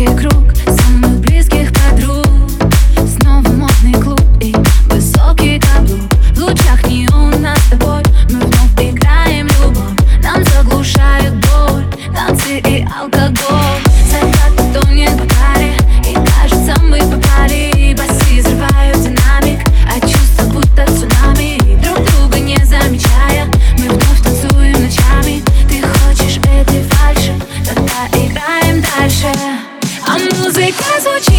que cruz. Because quase.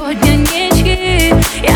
сегодня нечки